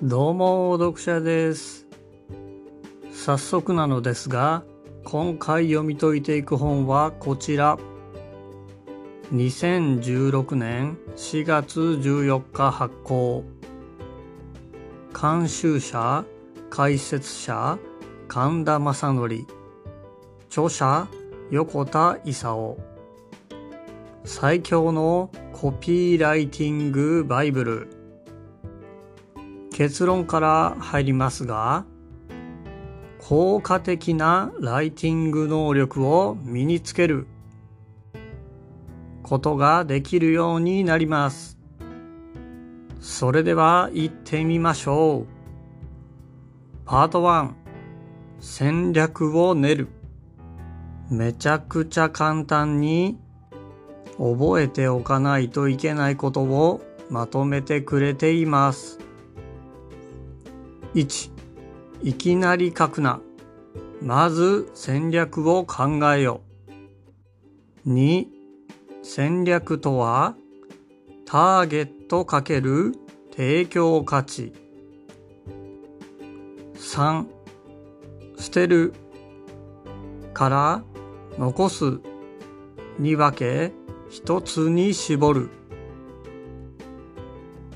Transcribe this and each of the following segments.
どうも読者です。早速なのですが今回読み解いていく本はこちら。2016年4月14日発行。監修者解説者神田正則。著者横田勲。最強のコピーライティングバイブル。結論から入りますが効果的なライティング能力を身につけることができるようになります。それでは行ってみましょう。パート1戦略を練るめちゃくちゃ簡単に覚えておかないといけないことをまとめてくれています。1いきなり書くな。まず戦略を考えよ。2戦略とはターゲット×提供価値。3捨てるから残すに分け一つに絞る。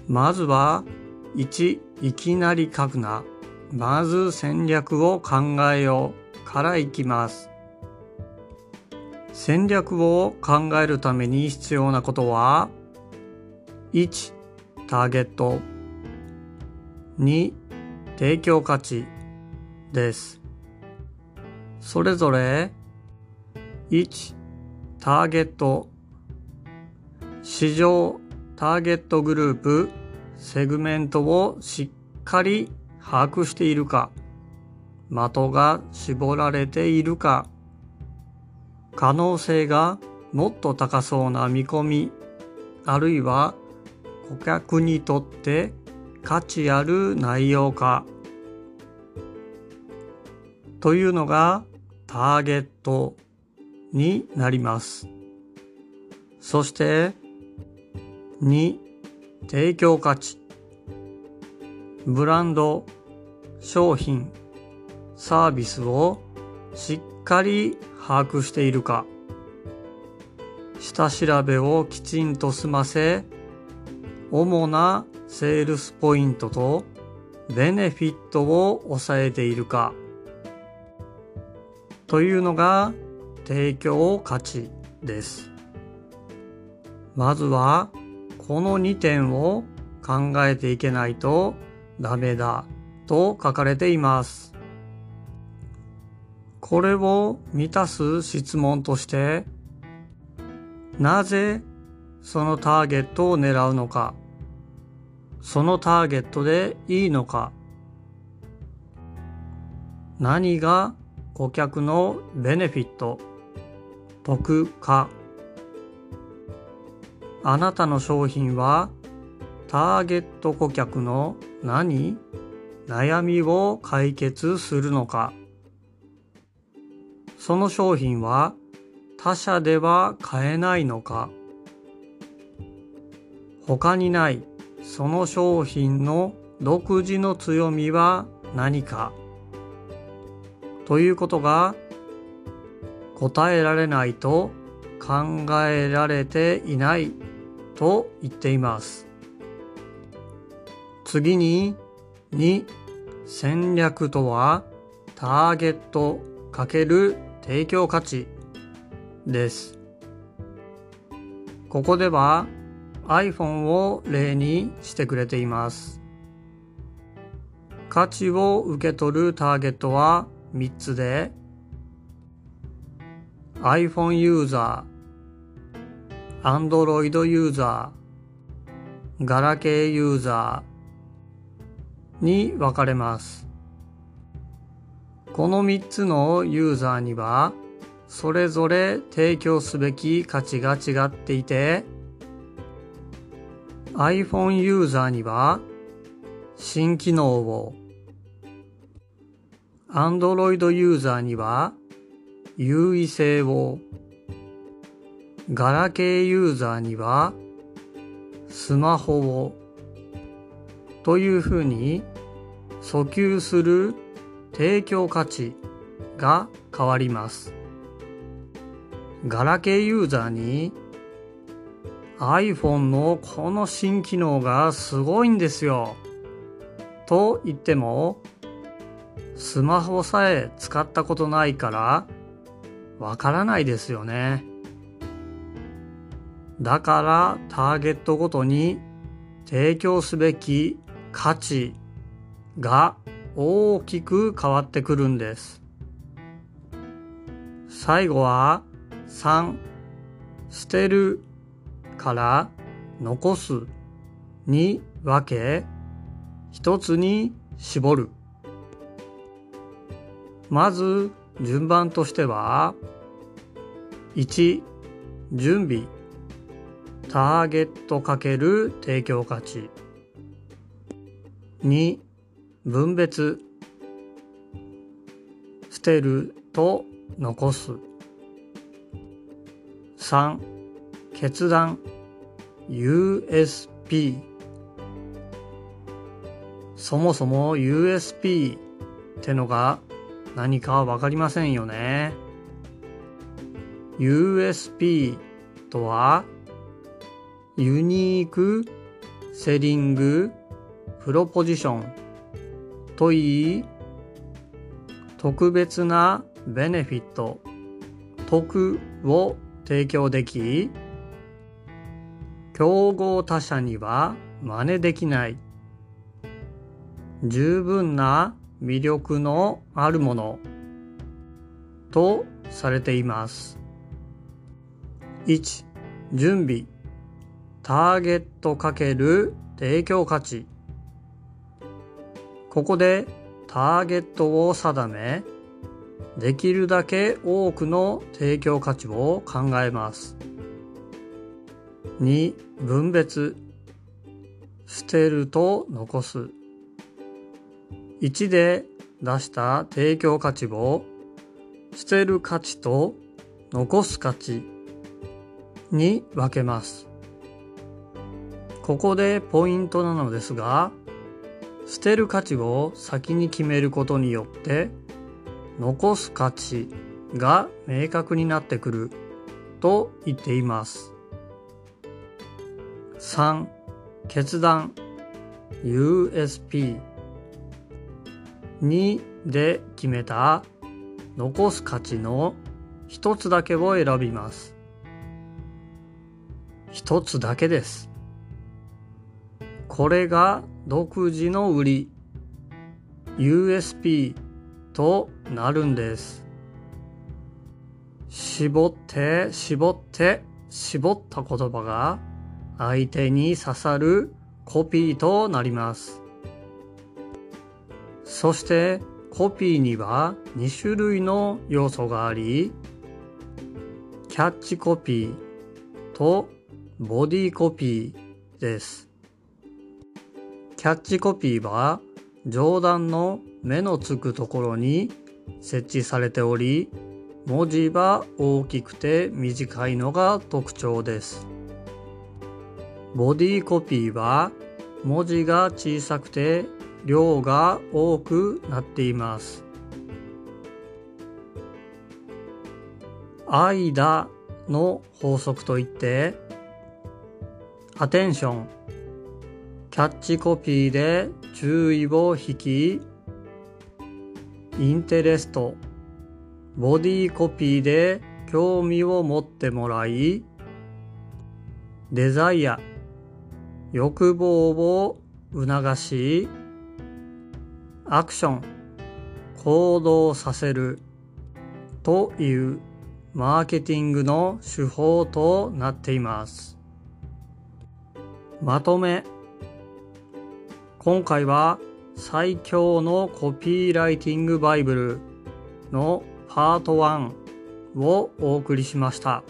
まずは1いきなり書くな。まず戦略を考えようからいきます。戦略を考えるために必要なことは 1. ターゲット 2. 提供価値です。それぞれ 1. ターゲット市場ターゲットグループセグメントをしっかり把握しているか、的が絞られているか、可能性がもっと高そうな見込み、あるいは顧客にとって価値ある内容か、というのがターゲットになります。そして2提供価値ブランド商品サービスをしっかり把握しているか下調べをきちんと済ませ主なセールスポイントとベネフィットを抑えているかというのが提供価値です。まずはこの2点を考えていけないとダメだと書かれています。これを満たす質問として、なぜそのターゲットを狙うのか、そのターゲットでいいのか、何が顧客のベネフィット、得か、あなたの商品はターゲット顧客の何？悩みを解決するのか。その商品は他社では買えないのか。他にないその商品の独自の強みは何か。ということが答えられないと考えられていないと言っています。次に2戦略とはターゲット×提供価値です。ここでは iPhone を例にしてくれています。価値を受け取るターゲットは3つで iPhone ユーザー Android ユーザー、ガラケーユーザーに分かれます。この3つのユーザーには、それぞれ提供すべき価値が違っていて、iPhone ユーザーには新機能を、Android ユーザーには優位性を、ガラケーユーザーにはスマホをというふうに訴求する提供価値が変わります。ガラケーユーザーに iPhone のこの新機能がすごいんですよ。と言ってもスマホさえ使ったことないからわからないですよね。だからターゲットごとに提供すべき価値が大きく変わってくるんです。最後は3捨てるから残す。に分け一つに絞る。まず順番としては1準備。ターゲット×提供価値。2分別捨てると残す。3決断。USP そもそも USP ってのが何かわかりませんよね。USP とはユニークセリングプロポジション。といい特別なベネフィット得を提供でき競合他社には真似できない十分な魅力のあるものとされています。1. 準備ターゲット×提供価値ここでターゲットを定めできるだけ多くの提供価値を考えます。2. 分別捨てると残す1で出した提供価値を捨てる価値と残す価値に分けます。ここでポイントなのですが捨てる価値を先に決めることによって残す価値が明確になってくると言っています。3. 決断 USP 2で決めた残す価値の一つだけを選びます。一つだけです。これが独自の売り USP となるんです。絞って絞って絞った言葉が相手に刺さるコピーとなります。そしてコピーには2種類の要素があり、キャッチコピーとボディコピーです。キャッチコピーは上段の目のつくところに設置されており、文字は大きくて短いのが特徴です。ボディコピーは文字が小さくて量が多くなっています。間の法則といってアテンションキャッチコピーで注意を引きインテレストボディコピーで興味を持ってもらいデザイア欲望を促しアクション行動させるというマーケティングの手法となっています。まとめ。今回は最強のコピーライティングバイブルのパート1をお送りしました。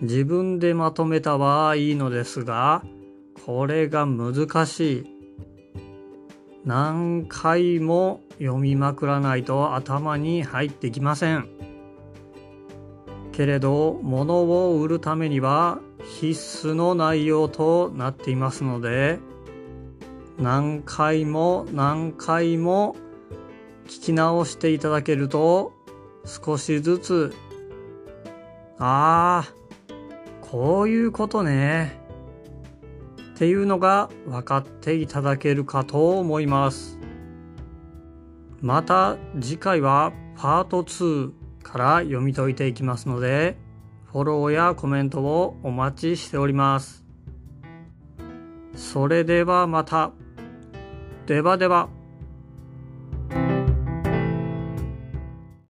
自分でまとめたはいいのですが、これが難しい。何回も読みまくらないと頭に入ってきません。けれど、物を売るためには必須の内容となっていますので、何回も何回も聞き直していただけると少しずつああこういうことね。っていうのが分かっていただけるかと思います。また次回はパート2から読み解いていきますのでフォローやコメントをお待ちしております。それではまた。デバデバ